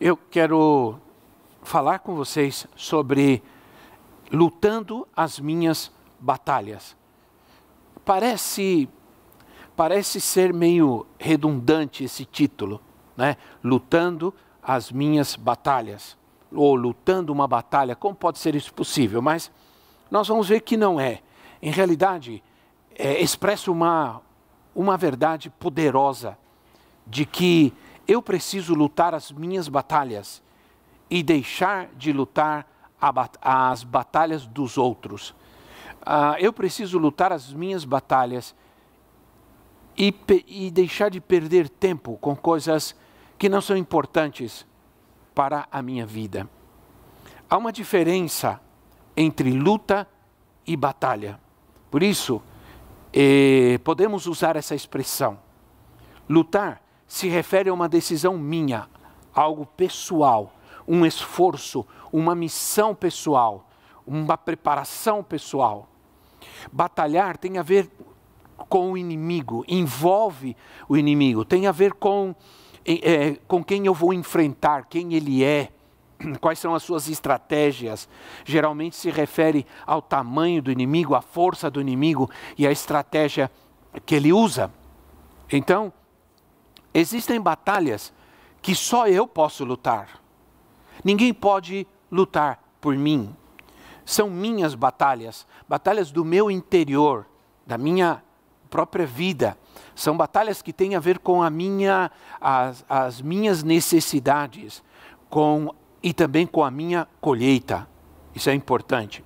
eu quero falar com vocês sobre lutando as minhas batalhas. Parece parece ser meio redundante esse título, né? Lutando as minhas batalhas ou lutando uma batalha. Como pode ser isso possível? Mas nós vamos ver que não é. Em realidade, é, expressa uma uma verdade poderosa de que eu preciso lutar as minhas batalhas e deixar de lutar as batalhas dos outros. Uh, eu preciso lutar as minhas batalhas e, e deixar de perder tempo com coisas que não são importantes para a minha vida. Há uma diferença entre luta e batalha. Por isso, eh, podemos usar essa expressão. Lutar se refere a uma decisão minha, algo pessoal, um esforço, uma missão pessoal, uma preparação pessoal. Batalhar tem a ver com o inimigo, envolve o inimigo, tem a ver com, é, com quem eu vou enfrentar, quem ele é, quais são as suas estratégias. Geralmente se refere ao tamanho do inimigo, à força do inimigo e à estratégia que ele usa. Então, Existem batalhas que só eu posso lutar. Ninguém pode lutar por mim. São minhas batalhas, batalhas do meu interior, da minha própria vida. São batalhas que têm a ver com a minha, as, as minhas necessidades, com e também com a minha colheita. Isso é importante.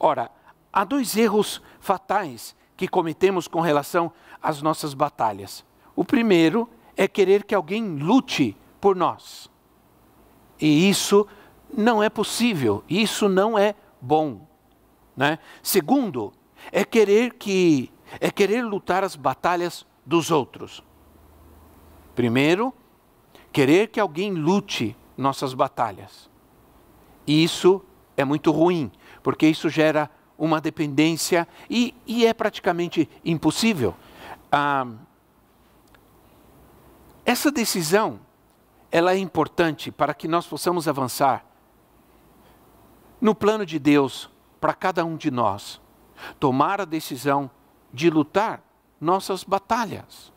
Ora, há dois erros fatais que cometemos com relação às nossas batalhas. O primeiro é querer que alguém lute por nós. E isso não é possível, isso não é bom. Né? Segundo, é querer que é querer lutar as batalhas dos outros. Primeiro, querer que alguém lute nossas batalhas. E isso é muito ruim, porque isso gera uma dependência e, e é praticamente impossível. Ah, essa decisão, ela é importante para que nós possamos avançar no plano de Deus para cada um de nós. Tomar a decisão de lutar nossas batalhas.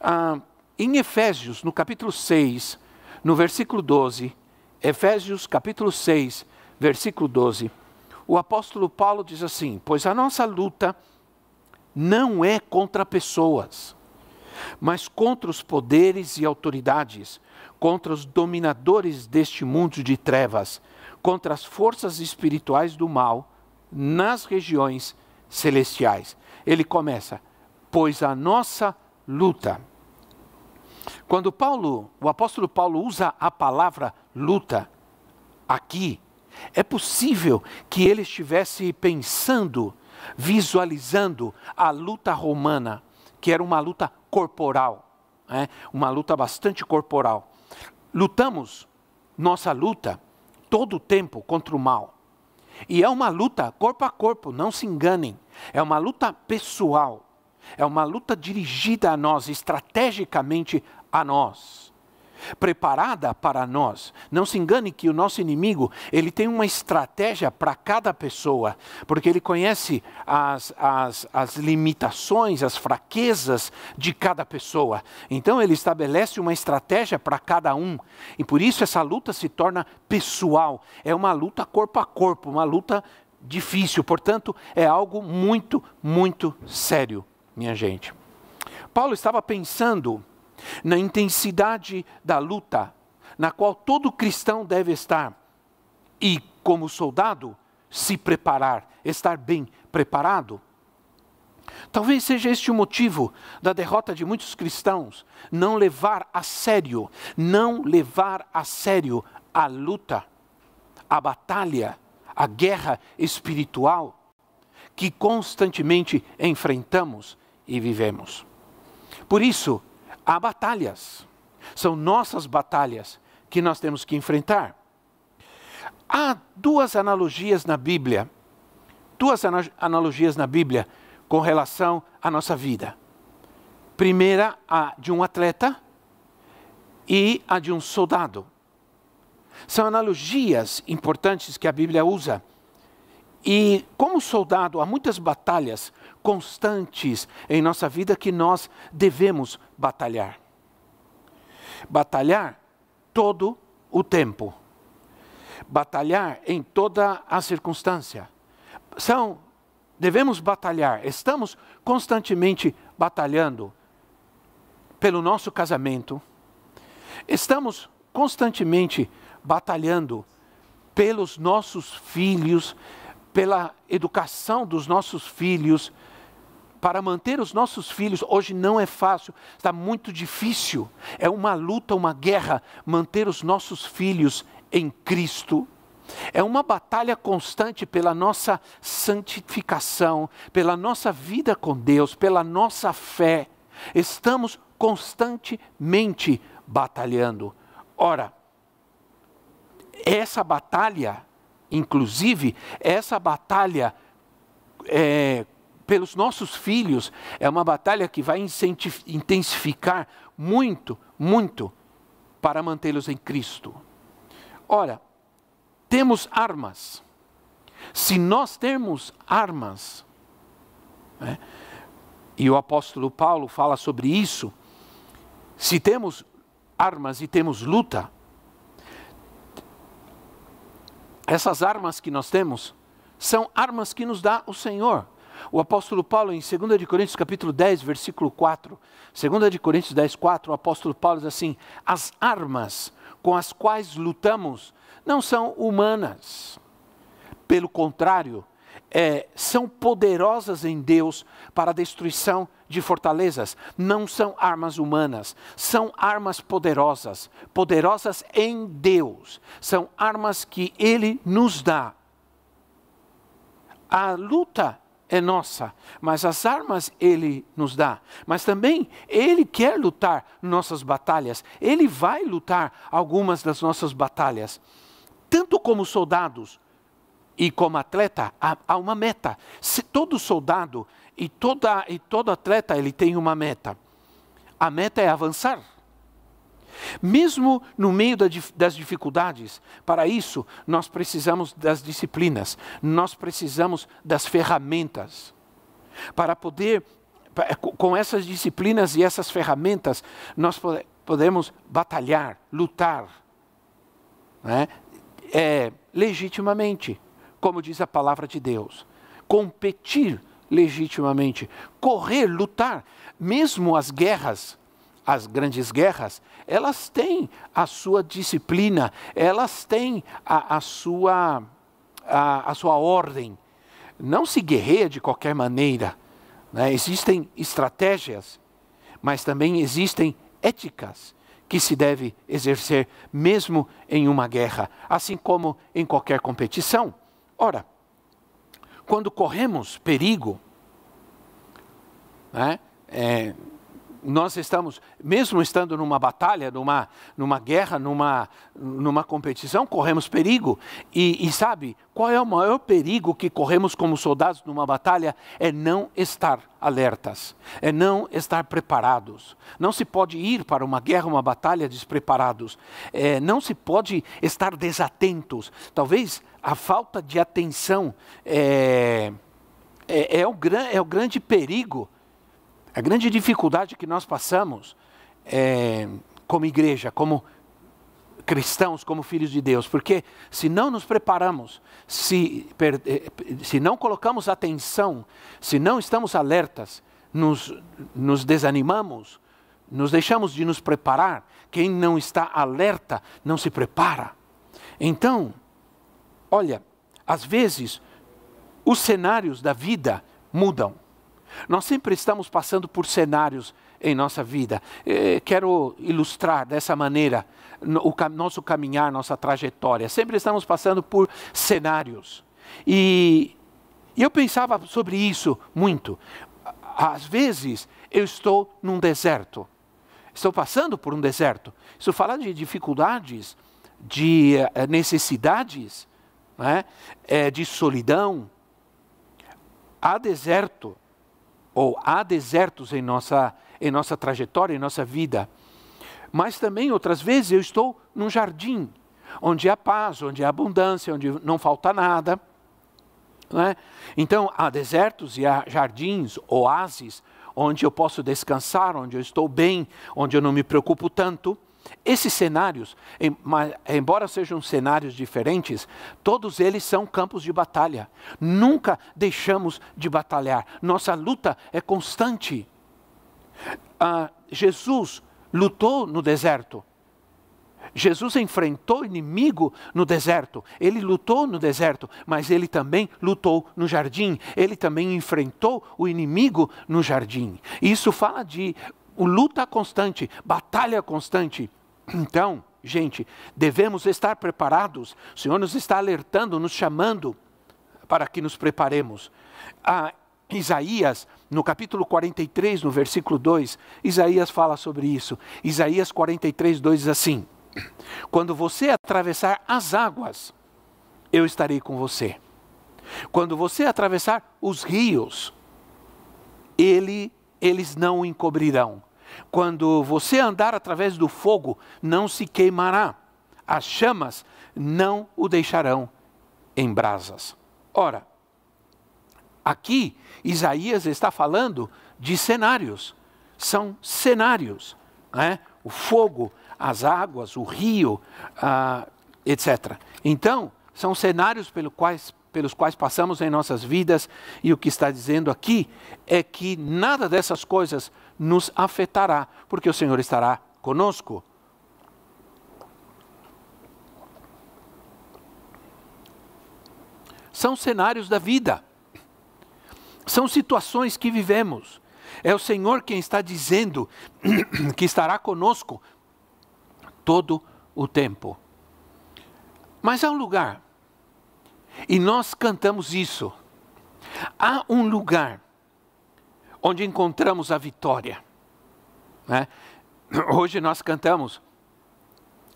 Ah, em Efésios, no capítulo 6, no versículo 12, Efésios capítulo 6, versículo 12, o apóstolo Paulo diz assim: Pois a nossa luta não é contra pessoas, mas contra os poderes e autoridades, contra os dominadores deste mundo de trevas, contra as forças espirituais do mal nas regiões celestiais. Ele começa, pois a nossa luta. Quando Paulo, o apóstolo Paulo usa a palavra luta aqui, é possível que ele estivesse pensando, visualizando a luta romana, que era uma luta corporal, né? uma luta bastante corporal. Lutamos nossa luta todo o tempo contra o mal. E é uma luta corpo a corpo, não se enganem. É uma luta pessoal. É uma luta dirigida a nós, estrategicamente a nós preparada para nós. Não se engane que o nosso inimigo, ele tem uma estratégia para cada pessoa, porque ele conhece as, as, as limitações, as fraquezas de cada pessoa. Então ele estabelece uma estratégia para cada um. E por isso essa luta se torna pessoal. É uma luta corpo a corpo, uma luta difícil. Portanto, é algo muito, muito sério, minha gente. Paulo estava pensando na intensidade da luta na qual todo cristão deve estar e, como soldado, se preparar, estar bem preparado. Talvez seja este o motivo da derrota de muitos cristãos, não levar a sério, não levar a sério a luta, a batalha, a guerra espiritual que constantemente enfrentamos e vivemos. Por isso, há batalhas, são nossas batalhas que nós temos que enfrentar. Há duas analogias na Bíblia, duas analogias na Bíblia com relação à nossa vida. Primeira, a de um atleta e a de um soldado. São analogias importantes que a Bíblia usa. E como soldado, há muitas batalhas constantes em nossa vida que nós devemos batalhar. Batalhar todo o tempo. Batalhar em toda a circunstância. São devemos batalhar, estamos constantemente batalhando pelo nosso casamento, estamos constantemente batalhando pelos nossos filhos, pela educação dos nossos filhos, para manter os nossos filhos, hoje não é fácil, está muito difícil. É uma luta, uma guerra manter os nossos filhos em Cristo. É uma batalha constante pela nossa santificação, pela nossa vida com Deus, pela nossa fé. Estamos constantemente batalhando. Ora, essa batalha, inclusive, essa batalha é, pelos nossos filhos, é uma batalha que vai intensificar muito, muito para mantê-los em Cristo. Ora, temos armas. Se nós temos armas, né, e o apóstolo Paulo fala sobre isso, se temos armas e temos luta, essas armas que nós temos são armas que nos dá o Senhor. O apóstolo Paulo, em 2 Coríntios capítulo 10, versículo 4, 2 Coríntios 10, 4, o apóstolo Paulo diz assim: as armas com as quais lutamos não são humanas. Pelo contrário, é, são poderosas em Deus para a destruição de fortalezas. Não são armas humanas, são armas poderosas, poderosas em Deus. São armas que Ele nos dá. A luta é nossa, mas as armas Ele nos dá. Mas também Ele quer lutar nossas batalhas. Ele vai lutar algumas das nossas batalhas tanto como soldados e como atleta, há, uma meta. Se todo soldado e, toda, e todo atleta ele tem uma meta. A meta é avançar. Mesmo no meio das dificuldades, para isso nós precisamos das disciplinas, nós precisamos das ferramentas. Para poder, com essas disciplinas e essas ferramentas, nós podemos batalhar, lutar, né? é, legitimamente, como diz a palavra de Deus. Competir legitimamente, correr, lutar, mesmo as guerras, as grandes guerras, elas têm a sua disciplina, elas têm a, a sua, a, a, sua ordem. Não se guerreia de qualquer maneira. Né? Existem estratégias, mas também existem éticas que se deve exercer mesmo em uma guerra, assim como em qualquer competição. Ora, quando corremos perigo, né, é, nós estamos, mesmo estando numa batalha, numa, numa guerra, numa, numa competição, corremos perigo. E, e sabe, qual é o maior perigo que corremos como soldados numa batalha? É não estar alertas, é não estar preparados. Não se pode ir para uma guerra, uma batalha despreparados. É, não se pode estar desatentos. Talvez a falta de atenção é, é, é o, é o grande perigo a grande dificuldade que nós passamos é, como igreja, como cristãos, como filhos de Deus, porque se não nos preparamos, se, eh, se não colocamos atenção, se não estamos alertas, nos, nos desanimamos, nos deixamos de nos preparar. Quem não está alerta não se prepara. Então, olha, às vezes os cenários da vida mudam. Nós sempre estamos passando por cenários em nossa vida. Eh, quero ilustrar dessa maneira o nosso caminhar, nossa trajetória. Sempre estamos passando por cenários. E eu pensava sobre isso muito. Às vezes eu estou num deserto. Estou passando por um deserto. Isso fala de dificuldades, de eh, necessidades, né? é, de solidão. Há deserto, ou há desertos em nossa, em nossa trajetória, em nossa vida. Mas também, outras vezes, eu estou num jardim, onde há paz, onde há abundância, onde não falta nada. Né? Então, há desertos e há jardins, oásis, onde eu posso descansar, onde eu estou bem, onde eu não me preocupo tanto. Esses cenários, embora sejam cenários diferentes, todos eles são campos de batalha. Nunca deixamos de batalhar. Nossa luta é constante. Ah, Jesus lutou no deserto. Jesus enfrentou o inimigo no deserto, ele lutou no deserto, mas ele também lutou no jardim, ele também enfrentou o inimigo no jardim. Isso fala de luta constante, batalha constante. Então, gente, devemos estar preparados. O Senhor nos está alertando, nos chamando para que nos preparemos. Ah, Isaías, no capítulo 43, no versículo 2, Isaías fala sobre isso. Isaías 43, 2 diz assim: Quando você atravessar as águas, eu estarei com você. Quando você atravessar os rios, ele, eles não o encobrirão. Quando você andar através do fogo, não se queimará. As chamas não o deixarão em brasas. Ora, aqui Isaías está falando de cenários. São cenários. Né? O fogo, as águas, o rio, ah, etc. Então, são cenários quais, pelos quais passamos em nossas vidas, e o que está dizendo aqui é que nada dessas coisas nos afetará, porque o Senhor estará conosco. São cenários da vida, são situações que vivemos. É o Senhor quem está dizendo que estará conosco todo o tempo. Mas há um lugar, e nós cantamos isso. Há um lugar onde encontramos a vitória. Né? Hoje nós cantamos,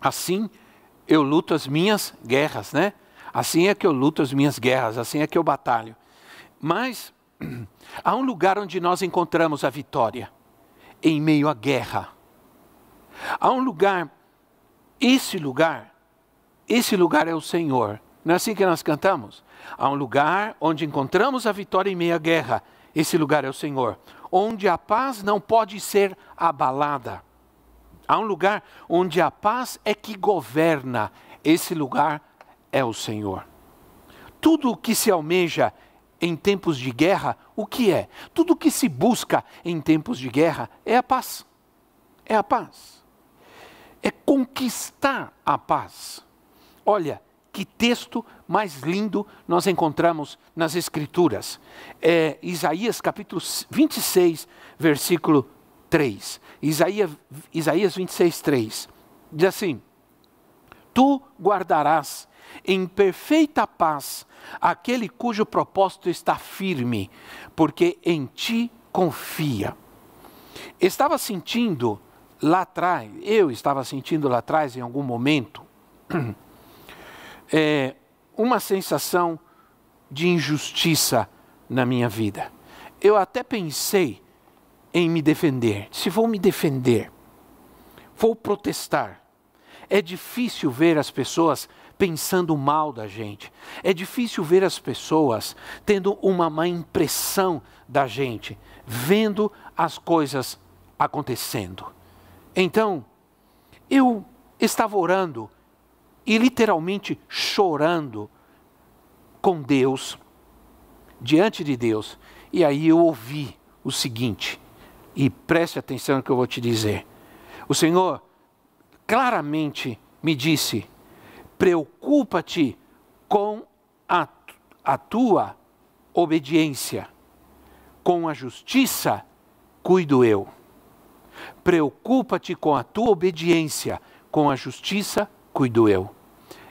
assim eu luto as minhas guerras, né? Assim é que eu luto as minhas guerras, assim é que eu batalho. Mas há um lugar onde nós encontramos a vitória, em meio à guerra. Há um lugar, esse lugar, esse lugar é o Senhor. Não é assim que nós cantamos? Há um lugar onde encontramos a vitória em meio à guerra, esse lugar é o Senhor, onde a paz não pode ser abalada. Há um lugar onde a paz é que governa, esse lugar é o Senhor. Tudo o que se almeja em tempos de guerra, o que é? Tudo o que se busca em tempos de guerra é a paz. É a paz. É conquistar a paz. Olha, que texto mais lindo nós encontramos nas Escrituras. É Isaías capítulo 26, versículo 3. Isaías, Isaías 26, 3. Diz assim: Tu guardarás em perfeita paz aquele cujo propósito está firme, porque em ti confia. Estava sentindo lá atrás, eu estava sentindo lá atrás em algum momento, é, uma sensação de injustiça na minha vida. Eu até pensei em me defender. Se vou me defender, vou protestar. É difícil ver as pessoas pensando mal da gente. É difícil ver as pessoas tendo uma má impressão da gente, vendo as coisas acontecendo. Então, eu estava orando e literalmente chorando com Deus, diante de Deus. E aí eu ouvi o seguinte, e preste atenção no que eu vou te dizer. O Senhor claramente me disse: preocupa-te com a, a tua obediência, com a justiça cuido eu. Preocupa-te com a tua obediência, com a justiça cuido eu.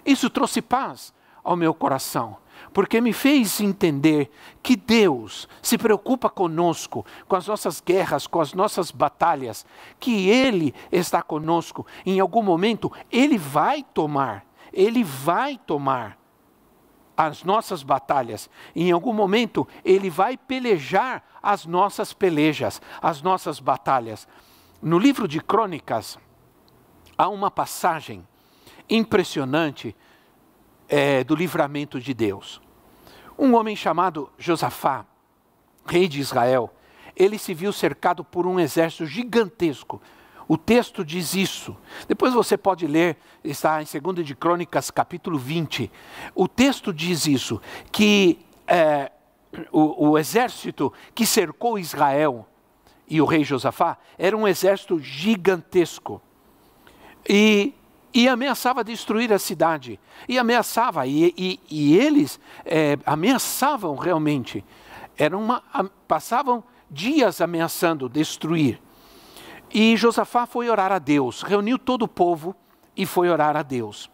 Isso trouxe paz ao meu coração, porque me fez entender que Deus se preocupa conosco, com as nossas guerras, com as nossas batalhas, que Ele está conosco. Em algum momento, Ele vai tomar, Ele vai tomar as nossas batalhas. Em algum momento, Ele vai pelejar as nossas pelejas, as nossas batalhas. No livro de Crônicas, há uma passagem impressionante é, do livramento de Deus. Um homem chamado Josafá, rei de Israel, ele se viu cercado por um exército gigantesco. O texto diz isso. Depois você pode ler, está em 2 de Crônicas, capítulo 20. O texto diz isso, que é, o, o exército que cercou Israel e o rei Josafá era um exército gigantesco. E e ameaçava destruir a cidade. E ameaçava, e, e, e eles é, ameaçavam realmente. Era uma, passavam dias ameaçando destruir. E Josafá foi orar a Deus, reuniu todo o povo e foi orar a Deus.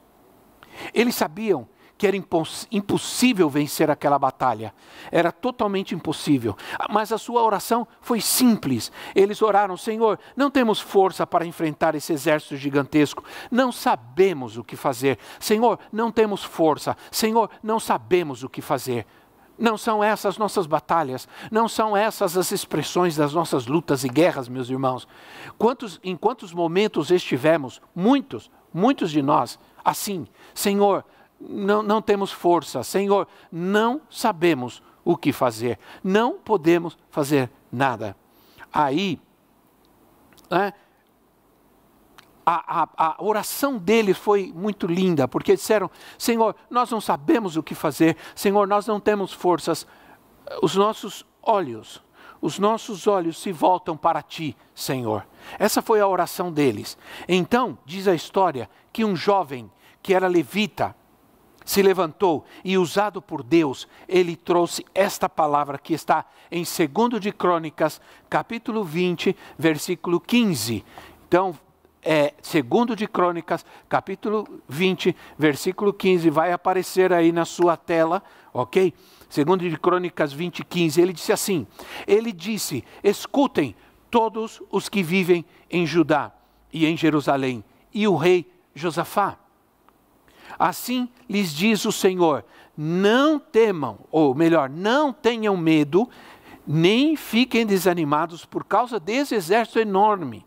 Eles sabiam que era impossível vencer aquela batalha. Era totalmente impossível. Mas a sua oração foi simples. Eles oraram: Senhor, não temos força para enfrentar esse exército gigantesco. Não sabemos o que fazer. Senhor, não temos força. Senhor, não sabemos o que fazer. Não são essas nossas batalhas, não são essas as expressões das nossas lutas e guerras, meus irmãos. Quantos, em quantos momentos estivemos, muitos, muitos de nós, assim, Senhor, não, não temos força. Senhor, não sabemos o que fazer. Não podemos fazer nada. Aí, né, a, a, a, oração deles foi muito linda, porque disseram: Senhor, nós não sabemos o que fazer, Senhor, nós não temos forças. Os nossos olhos, os nossos olhos se voltam para ti, Senhor. Essa foi a oração deles. Então, diz a história que um jovem que era levita, se levantou e, usado por Deus, ele trouxe esta palavra que está em 2 de Crônicas, capítulo 20, versículo 15. Então, é, segundo de Crônicas, capítulo 20, versículo 15, vai aparecer aí na sua tela, ok? Segundo de Crônicas 20, 15, ele disse assim, ele disse, escutem todos os que vivem em Judá e em Jerusalém, e o rei Josafá. Assim lhes diz o Senhor: não temam, ou melhor, não tenham medo, nem fiquem desanimados por causa desse exército enorme,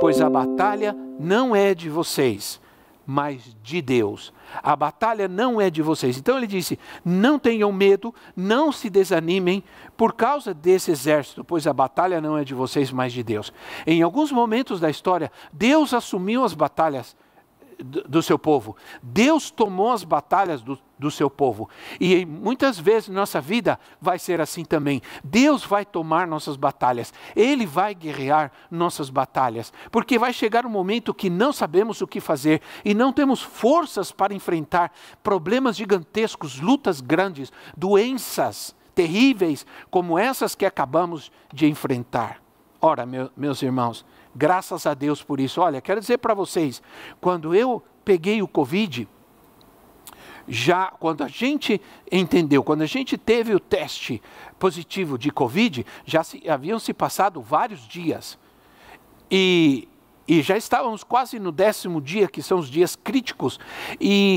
pois a batalha não é de vocês, mas de Deus. A batalha não é de vocês. Então ele disse: não tenham medo, não se desanimem por causa desse exército, pois a batalha não é de vocês, mas de Deus. Em alguns momentos da história, Deus assumiu as batalhas do seu povo. Deus tomou as batalhas do, do seu povo. E muitas vezes nossa vida vai ser assim também. Deus vai tomar nossas batalhas. Ele vai guerrear nossas batalhas. Porque vai chegar um momento que não sabemos o que fazer e não temos forças para enfrentar problemas gigantescos, lutas grandes, doenças terríveis como essas que acabamos de enfrentar. Ora, meu, meus irmãos, Graças a Deus por isso. Olha, quero dizer para vocês, quando eu peguei o Covid, já quando a gente entendeu, quando a gente teve o teste positivo de Covid, já se, haviam se passado vários dias. E, e já estávamos quase no décimo dia, que são os dias críticos. E,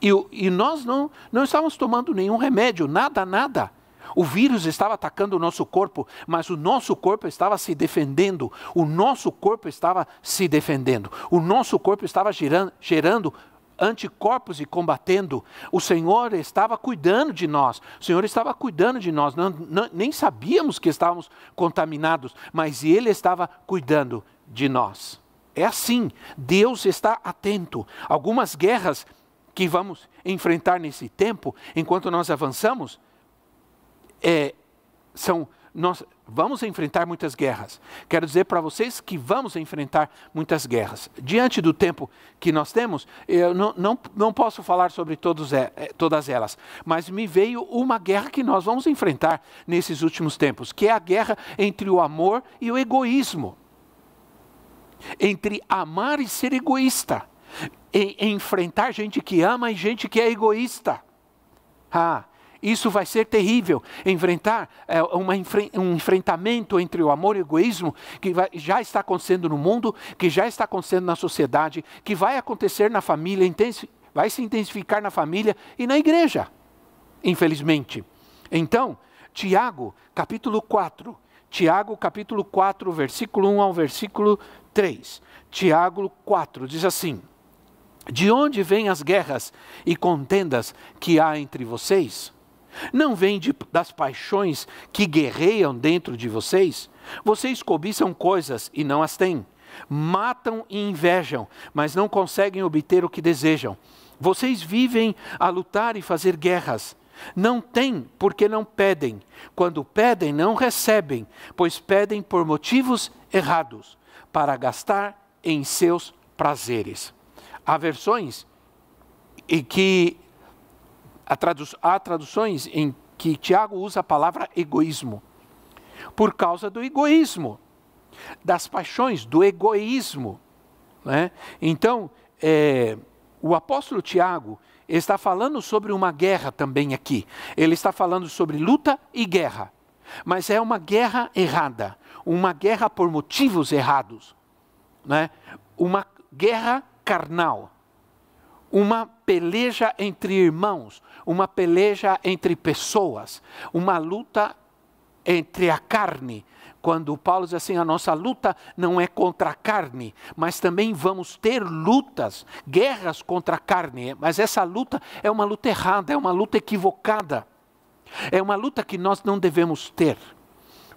e, e nós não, não estávamos tomando nenhum remédio, nada, nada. O vírus estava atacando o nosso corpo, mas o nosso corpo estava se defendendo. O nosso corpo estava se defendendo. O nosso corpo estava gerando, gerando anticorpos e combatendo. O Senhor estava cuidando de nós. O Senhor estava cuidando de nós. Não, não, nem sabíamos que estávamos contaminados, mas Ele estava cuidando de nós. É assim. Deus está atento. Algumas guerras que vamos enfrentar nesse tempo, enquanto nós avançamos, é, são nós vamos enfrentar muitas guerras. Quero dizer para vocês que vamos enfrentar muitas guerras. Diante do tempo que nós temos, eu não, não, não posso falar sobre todos, é, todas elas, mas me veio uma guerra que nós vamos enfrentar nesses últimos tempos, que é a guerra entre o amor e o egoísmo. Entre amar e ser egoísta. E, enfrentar gente que ama e gente que é egoísta. Ah, isso vai ser terrível. Enfrentar é, uma, um enfrentamento entre o amor e o egoísmo que vai, já está acontecendo no mundo, que já está acontecendo na sociedade, que vai acontecer na família, vai se intensificar na família e na igreja, infelizmente. Então, Tiago, capítulo 4, Tiago, capítulo 4, versículo 1 ao versículo 3. Tiago 4 diz assim: De onde vêm as guerras e contendas que há entre vocês? Não vem de, das paixões que guerreiam dentro de vocês? Vocês cobiçam coisas e não as têm. Matam e invejam, mas não conseguem obter o que desejam. Vocês vivem a lutar e fazer guerras. Não têm porque não pedem. Quando pedem, não recebem, pois pedem por motivos errados, para gastar em seus prazeres. Há versões que há traduções em que Tiago usa a palavra egoísmo. Por causa do egoísmo, das paixões, do egoísmo. Né? Então, é, o apóstolo Tiago está falando sobre uma guerra também aqui. Ele está falando sobre luta e guerra. Mas é uma guerra errada, uma guerra por motivos errados. Né? Uma guerra carnal uma peleja entre irmãos, uma peleja entre pessoas, uma luta entre a carne. Quando Paulo diz assim, a nossa luta não é contra a carne, mas também vamos ter lutas, guerras contra a carne, mas essa luta é uma luta errada, é uma luta equivocada. É uma luta que nós não devemos ter.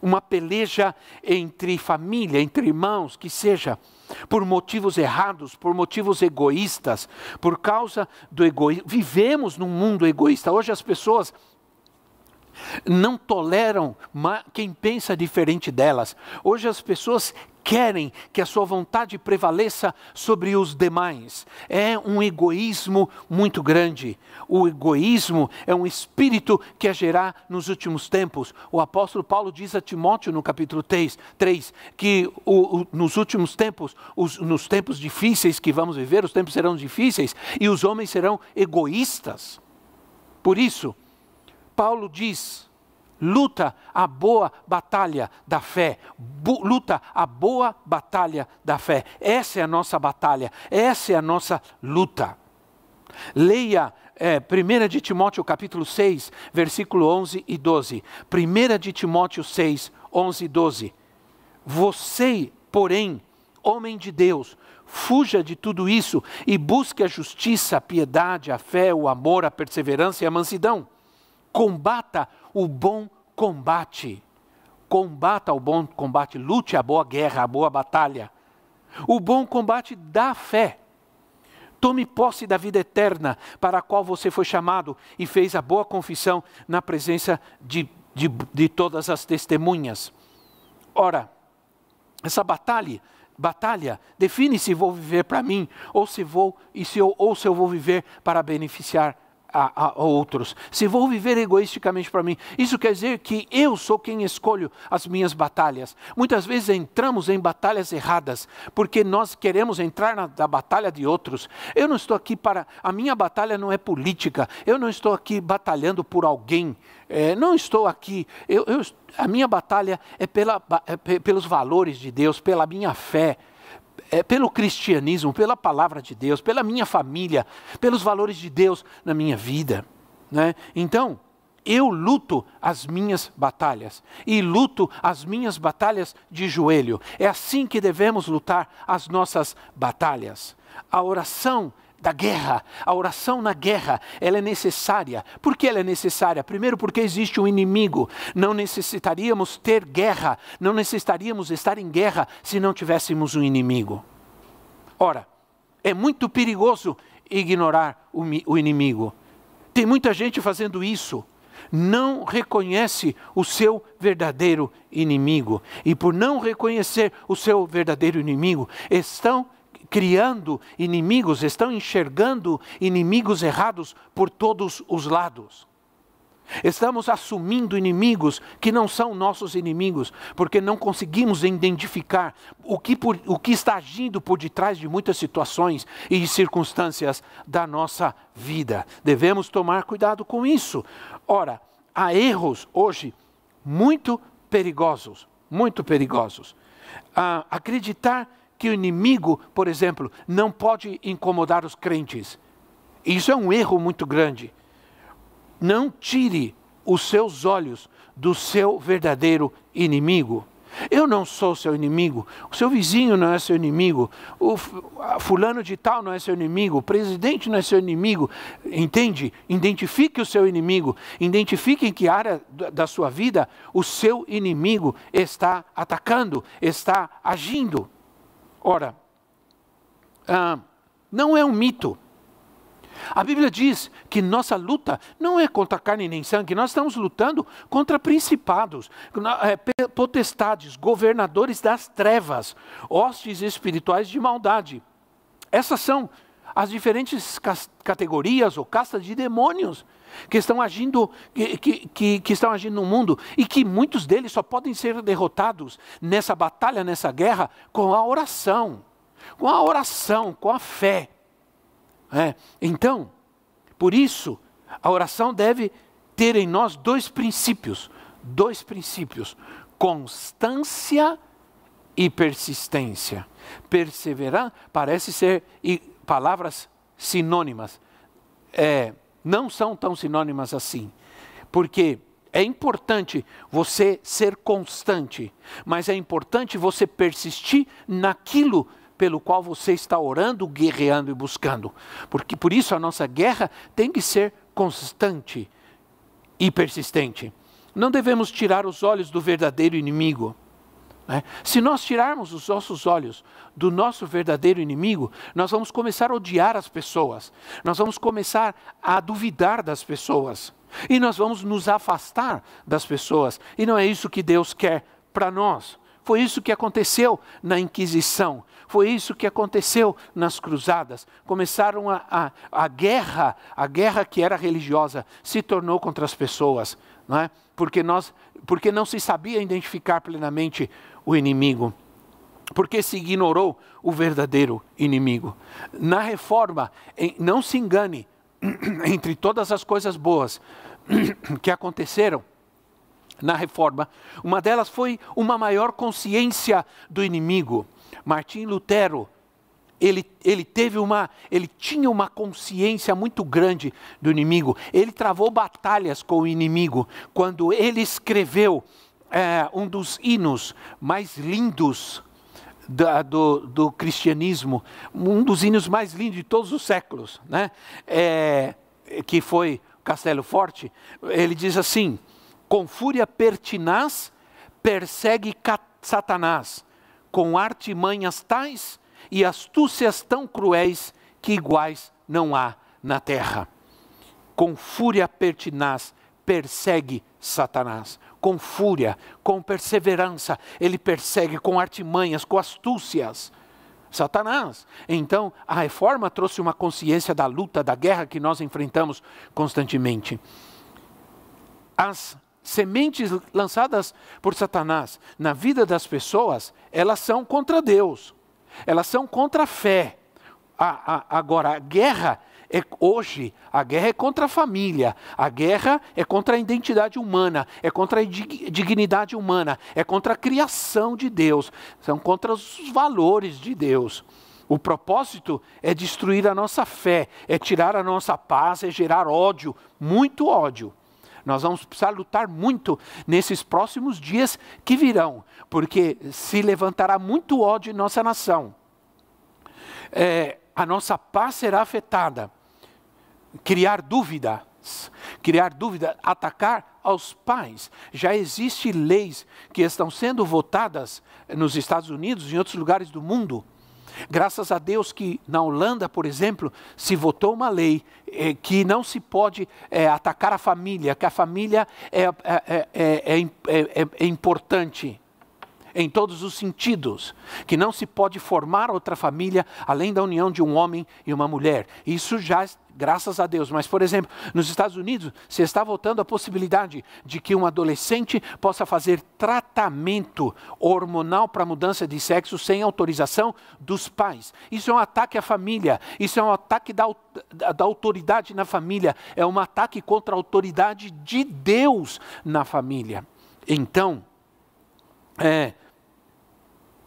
Uma peleja entre família, entre irmãos, que seja por motivos errados, por motivos egoístas, por causa do egoísmo. Vivemos num mundo egoísta. Hoje as pessoas não toleram quem pensa diferente delas. Hoje as pessoas querem que a sua vontade prevaleça sobre os demais. É um egoísmo muito grande. O egoísmo é um espírito que é gerar nos últimos tempos. O apóstolo Paulo diz a Timóteo no capítulo 3, 3 que o, o, nos últimos tempos, os, nos tempos difíceis que vamos viver, os tempos serão difíceis e os homens serão egoístas. Por isso, Paulo diz luta a boa batalha da fé, luta a boa batalha da fé. Essa é a nossa batalha, essa é a nossa luta. Leia é, 1 de Timóteo capítulo 6, versículo 11 e 12. 1 de Timóteo 6, 11 e 12. Você, porém, homem de Deus, fuja de tudo isso e busque a justiça, a piedade, a fé, o amor, a perseverança e a mansidão. Combata o bom combate. Combata o bom combate, lute a boa guerra, a boa batalha. O bom combate da fé. Tome posse da vida eterna para a qual você foi chamado e fez a boa confissão na presença de, de, de todas as testemunhas. Ora, essa batalha, batalha define se vou viver para mim ou se vou e se eu, ou se eu vou viver para beneficiar a, a, outros, se vou viver egoisticamente para mim, isso quer dizer que eu sou quem escolho as minhas batalhas. Muitas vezes entramos em batalhas erradas, porque nós queremos entrar na, na batalha de outros. Eu não estou aqui para. A minha batalha não é política, eu não estou aqui batalhando por alguém, é, não estou aqui. Eu, eu, a minha batalha é, pela, é pelos valores de Deus, pela minha fé é, pelo cristianismo, pela palavra de Deus, pela minha família, pelos valores de Deus na minha vida. Né? Então, eu luto as minhas batalhas e luto as minhas batalhas de joelho. É assim que devemos lutar as nossas batalhas. A oração da guerra. A oração na guerra, ela é necessária. Por que ela é necessária? Primeiro, porque existe um inimigo. Não necessitaríamos ter guerra, não necessitaríamos estar em guerra se não tivéssemos um inimigo. Ora, é muito perigoso ignorar o, o inimigo. Tem muita gente fazendo isso. não reconhece o seu verdadeiro inimigo. E por não reconhecer o seu verdadeiro inimigo, estão criando inimigos, estão enxergando inimigos errados por todos os lados. Estamos assumindo inimigos que não são nossos inimigos, porque não conseguimos identificar o que, por, o que está agindo por detrás de muitas situações e circunstâncias da nossa vida. Devemos tomar cuidado com isso. Ora, há erros hoje muito perigosos, muito perigosos. Ah, acreditar que o inimigo, por exemplo, não pode incomodar os crentes. Isso é um erro muito grande. Não tire os seus olhos do seu verdadeiro inimigo. Eu não sou seu inimigo, o seu vizinho não é seu inimigo, o fulano de tal não é seu inimigo, o presidente não é seu inimigo. Entende? Identifique o seu inimigo, identifique em que área da sua vida o seu inimigo está atacando, está agindo. Ora, ah, não é um mito. A Bíblia diz que nossa luta não é contra carne nem sangue, nós estamos lutando contra principados, é, potestades, governadores das trevas, hostes espirituais de maldade. Essas são as diferentes categorias ou castas de demônios que estão agindo que, que, que, estão agindo no mundo e que muitos deles só podem ser derrotados nessa batalha, nessa guerra, com a oração, com a oração, com a fé. É. Então, por isso, a oração deve ter em nós dois princípios, dois princípios: constância e persistência. Perseverar parece ser palavras sinônimas. É, não são tão sinônimas assim, porque é importante você ser constante, mas é importante você persistir naquilo pelo qual você está orando, guerreando e buscando. Porque por isso a nossa guerra tem que ser constante e persistente. Não devemos tirar os olhos do verdadeiro inimigo. Né? Se nós tirarmos os nossos olhos do nosso verdadeiro inimigo, nós vamos começar a odiar as pessoas, nós vamos começar a duvidar das pessoas, e nós vamos nos afastar das pessoas, e não é isso que Deus quer para nós. Foi isso que aconteceu na Inquisição, foi isso que aconteceu nas cruzadas. Começaram a, a, a guerra, a guerra que era religiosa, se tornou contra as pessoas, não é? Porque, nós, porque não se sabia identificar plenamente o inimigo. Porque se ignorou o verdadeiro inimigo. Na reforma, não se engane, entre todas as coisas boas que aconteceram, na reforma. Uma delas foi uma maior consciência do inimigo. Martim Lutero, ele, ele teve uma, ele tinha uma consciência muito grande do inimigo. Ele travou batalhas com o inimigo quando ele escreveu é, um dos hinos mais lindos da, do, do, cristianismo, um dos hinos mais lindos de todos os séculos, né? É, que foi Castelo Forte. Ele diz assim: com fúria pertinaz, persegue Satanás, com artimanhas tais e astúcias tão cruéis que iguais não há na terra. Com fúria pertinaz, persegue Satanás. Com fúria, com perseverança, ele persegue com artimanhas, com astúcias. Satanás. Então, a reforma trouxe uma consciência da luta, da guerra que nós enfrentamos constantemente. As sementes lançadas por Satanás na vida das pessoas, elas são contra Deus, elas são contra a fé. A, a, agora, a guerra é hoje, a guerra é contra a família, a guerra é contra a identidade humana, é contra a dignidade humana, é contra a criação de Deus, são contra os valores de Deus. O propósito é destruir a nossa fé, é tirar a nossa paz, é gerar ódio, muito ódio. Nós vamos precisar lutar muito nesses próximos dias que virão, porque se levantará muito ódio em nossa nação. É, a nossa paz será afetada. Criar dúvidas, criar dúvida, atacar aos pais. Já existem leis que estão sendo votadas nos Estados Unidos e em outros lugares do mundo Graças a Deus que na Holanda, por exemplo, se votou uma lei eh, que não se pode eh, atacar a família, que a família é, é, é, é importante em todos os sentidos, que não se pode formar outra família além da união de um homem e uma mulher. Isso já graças a Deus. Mas, por exemplo, nos Estados Unidos, se está votando a possibilidade de que um adolescente possa fazer tratamento hormonal para mudança de sexo sem autorização dos pais. Isso é um ataque à família, isso é um ataque da, da, da autoridade na família, é um ataque contra a autoridade de Deus na família. Então, é,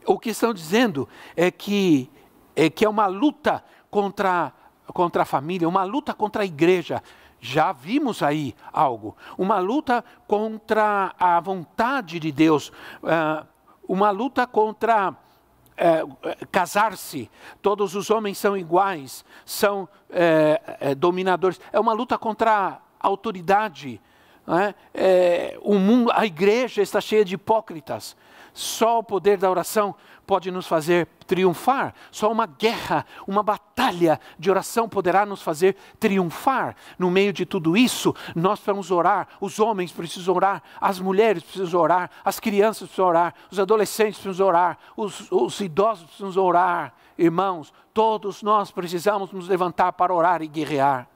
o que estão dizendo é que é, que é uma luta contra contra a família, uma luta contra a igreja. Já vimos aí algo. Uma luta contra a vontade de Deus, uh, uma luta contra uh, casar-se. Todos os homens são iguais, são uh, dominadores. É uma luta contra a autoridade. É? o mundo, a igreja está cheia de hipócritas. Só o poder da oração pode nos fazer triunfar. Só uma guerra, uma batalha de oração poderá nos fazer triunfar. No meio de tudo isso, nós vamos orar. Os homens precisam orar, as mulheres precisam orar, as crianças precisam orar, os adolescentes precisam orar, os, os idosos precisam orar. Irmãos, todos nós precisamos nos levantar para orar e guerrear.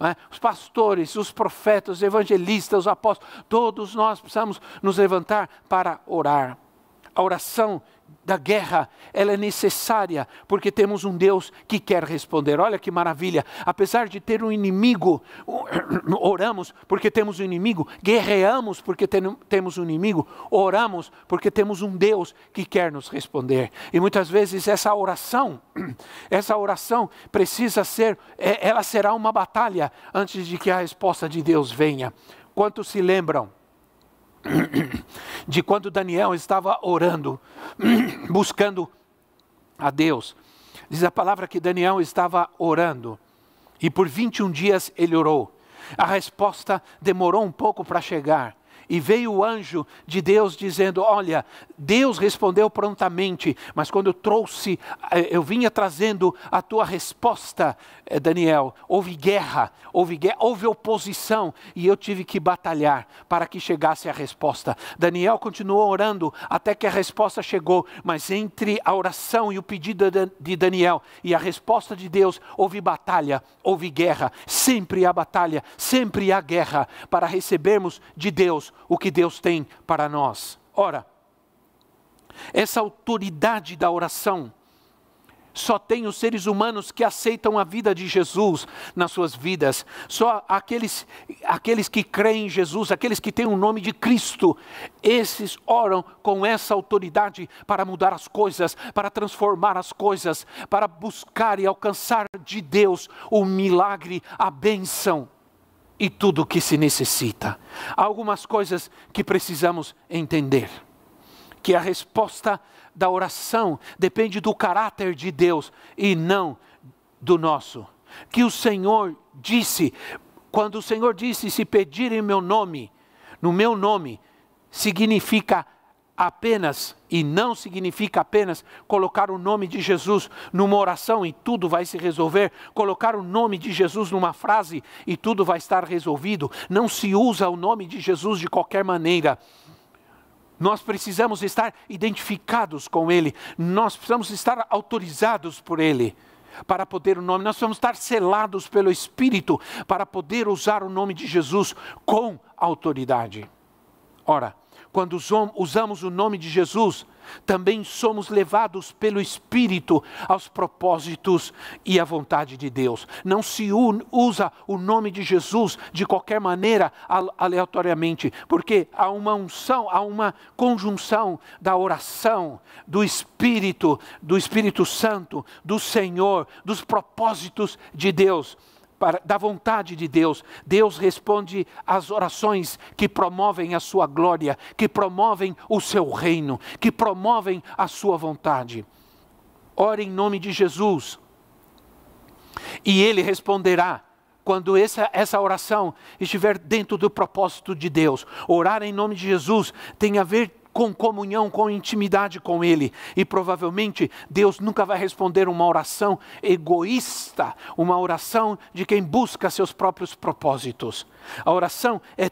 É? Os pastores, os profetas, os evangelistas, os apóstolos, todos nós precisamos nos levantar para orar. A oração da guerra, ela é necessária, porque temos um Deus que quer responder. Olha que maravilha! Apesar de ter um inimigo, oramos porque temos um inimigo, guerreamos porque temos um inimigo, oramos porque temos um Deus que quer nos responder. E muitas vezes essa oração, essa oração precisa ser, é, ela será uma batalha antes de que a resposta de Deus venha. Quantos se lembram? de quando Daniel estava orando, buscando a Deus. Diz a palavra que Daniel estava orando e por 21 dias ele orou. A resposta demorou um pouco para chegar e veio o anjo de Deus dizendo: Olha, Deus respondeu prontamente, mas quando eu trouxe, eh, eu vinha trazendo a tua resposta, eh, Daniel, houve guerra, houve guerra, houve oposição e eu tive que batalhar para que chegasse a resposta. Daniel continuou orando até que a resposta chegou, mas entre a oração e o pedido de Daniel e a resposta de Deus, houve batalha, houve guerra, sempre há batalha, sempre há guerra para recebermos de Deus o que Deus tem para nós. Ora, essa autoridade da oração só tem os seres humanos que aceitam a vida de Jesus nas suas vidas. Só aqueles, aqueles que creem em Jesus, aqueles que têm o nome de Cristo, esses oram com essa autoridade para mudar as coisas, para transformar as coisas, para buscar e alcançar de Deus o milagre, a bênção e tudo o que se necessita. Há algumas coisas que precisamos entender. Que a resposta da oração depende do caráter de Deus e não do nosso. Que o Senhor disse, quando o Senhor disse: Se pedirem meu nome, no meu nome, significa apenas, e não significa apenas colocar o nome de Jesus numa oração e tudo vai se resolver, colocar o nome de Jesus numa frase e tudo vai estar resolvido. Não se usa o nome de Jesus de qualquer maneira. Nós precisamos estar identificados com Ele, nós precisamos estar autorizados por Ele para poder o nome, nós precisamos estar selados pelo Espírito para poder usar o nome de Jesus com autoridade. Ora, quando usamos o nome de Jesus, também somos levados pelo Espírito aos propósitos e à vontade de Deus. Não se usa o nome de Jesus de qualquer maneira aleatoriamente, porque há uma unção, há uma conjunção da oração, do Espírito, do Espírito Santo, do Senhor, dos propósitos de Deus para, da vontade de Deus. Deus responde às orações que promovem a sua glória, que promovem o seu reino, que promovem a sua vontade. Ore em nome de Jesus. E ele responderá quando essa, essa oração estiver dentro do propósito de Deus. Orar em nome de Jesus tem a ver com comunhão, com intimidade com Ele. E provavelmente Deus nunca vai responder uma oração egoísta, uma oração de quem busca seus próprios propósitos. A oração é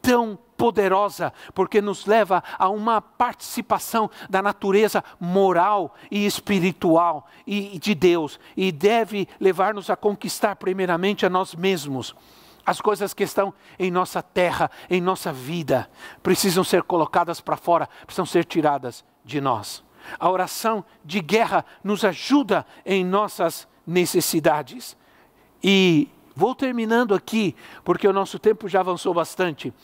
tão poderosa, porque nos leva a uma participação da natureza moral e espiritual e de Deus, e deve levar-nos a conquistar primeiramente a nós mesmos. As coisas que estão em nossa terra, em nossa vida, precisam ser colocadas para fora, precisam ser tiradas de nós. A oração de guerra nos ajuda em nossas necessidades. E vou terminando aqui, porque o nosso tempo já avançou bastante.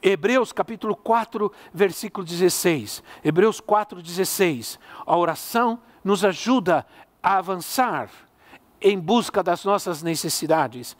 Hebreus capítulo 4, versículo 16. Hebreus 4, 16. A oração nos ajuda a avançar em busca das nossas necessidades.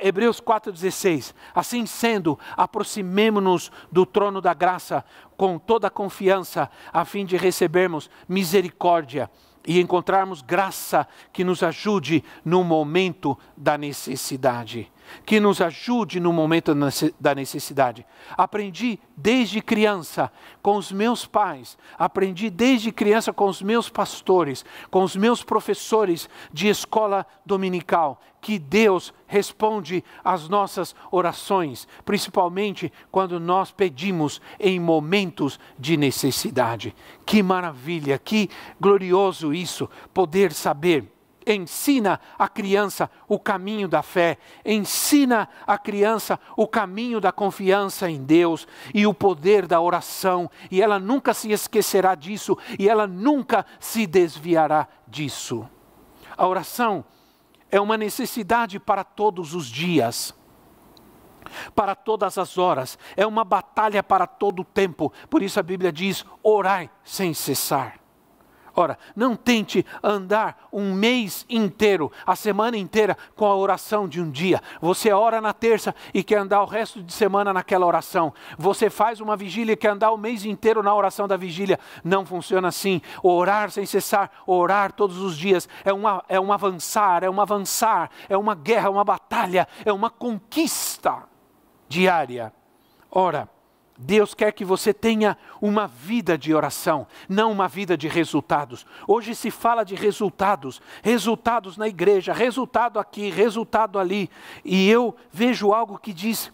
Hebreus 4,16. Assim sendo, aproximemo-nos do trono da graça com toda a confiança, a fim de recebermos misericórdia e encontrarmos graça que nos ajude no momento da necessidade que nos ajude no momento da necessidade. Aprendi desde criança com os meus pais, aprendi desde criança com os meus pastores, com os meus professores de escola dominical, que Deus responde às nossas orações, principalmente quando nós pedimos em momentos de necessidade. Que maravilha, que glorioso isso, poder saber ensina a criança o caminho da fé, ensina a criança o caminho da confiança em Deus e o poder da oração, e ela nunca se esquecerá disso e ela nunca se desviará disso. A oração é uma necessidade para todos os dias para todas as horas, é uma batalha para todo o tempo. Por isso a Bíblia diz: orai sem cessar. Ora, não tente andar um mês inteiro, a semana inteira, com a oração de um dia. Você ora na terça e quer andar o resto de semana naquela oração. Você faz uma vigília e quer andar o mês inteiro na oração da vigília. Não funciona assim. Orar sem cessar, orar todos os dias, é, uma, é um avançar, é um avançar, é uma guerra, é uma batalha, é uma conquista diária. Ora, Deus quer que você tenha uma vida de oração, não uma vida de resultados. Hoje se fala de resultados, resultados na igreja, resultado aqui, resultado ali. E eu vejo algo que diz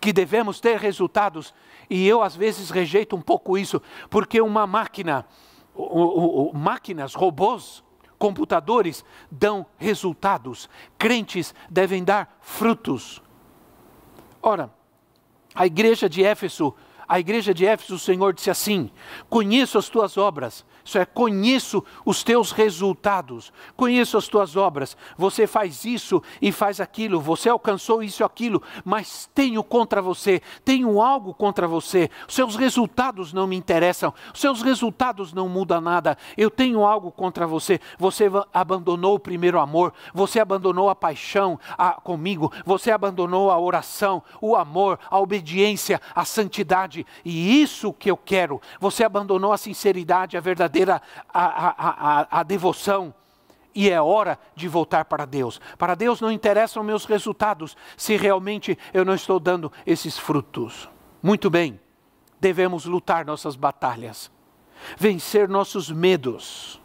que devemos ter resultados, e eu às vezes rejeito um pouco isso, porque uma máquina, máquinas, robôs, computadores dão resultados, crentes devem dar frutos. Ora, a igreja de Éfeso, a igreja de Éfeso, o Senhor disse assim: Conheço as tuas obras, isso é, conheço os teus resultados, conheço as tuas obras. Você faz isso e faz aquilo, você alcançou isso e aquilo, mas tenho contra você, tenho algo contra você. Os seus resultados não me interessam, os seus resultados não mudam nada. Eu tenho algo contra você. Você abandonou o primeiro amor, você abandonou a paixão a, comigo, você abandonou a oração, o amor, a obediência, a santidade, e isso que eu quero. Você abandonou a sinceridade, a verdadeira verdadeira a, a, a, a devoção. E é hora de voltar para Deus. Para Deus não interessam meus resultados se realmente eu não estou dando esses frutos. Muito bem, devemos lutar nossas batalhas, vencer nossos medos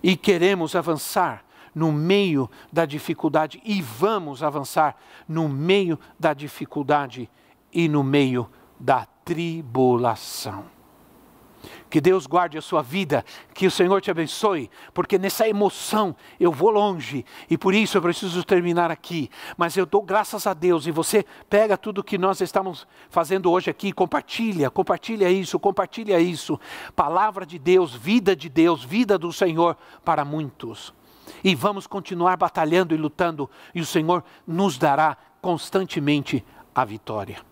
e queremos avançar no meio da dificuldade e vamos avançar no meio da dificuldade e no meio da tribulação. Que Deus guarde a sua vida, que o Senhor te abençoe, porque nessa emoção eu vou longe e por isso eu preciso terminar aqui. Mas eu dou graças a Deus e você pega tudo que nós estamos fazendo hoje aqui, compartilha, compartilha isso, compartilha isso. Palavra de Deus, vida de Deus, vida do Senhor para muitos. E vamos continuar batalhando e lutando, e o Senhor nos dará constantemente a vitória.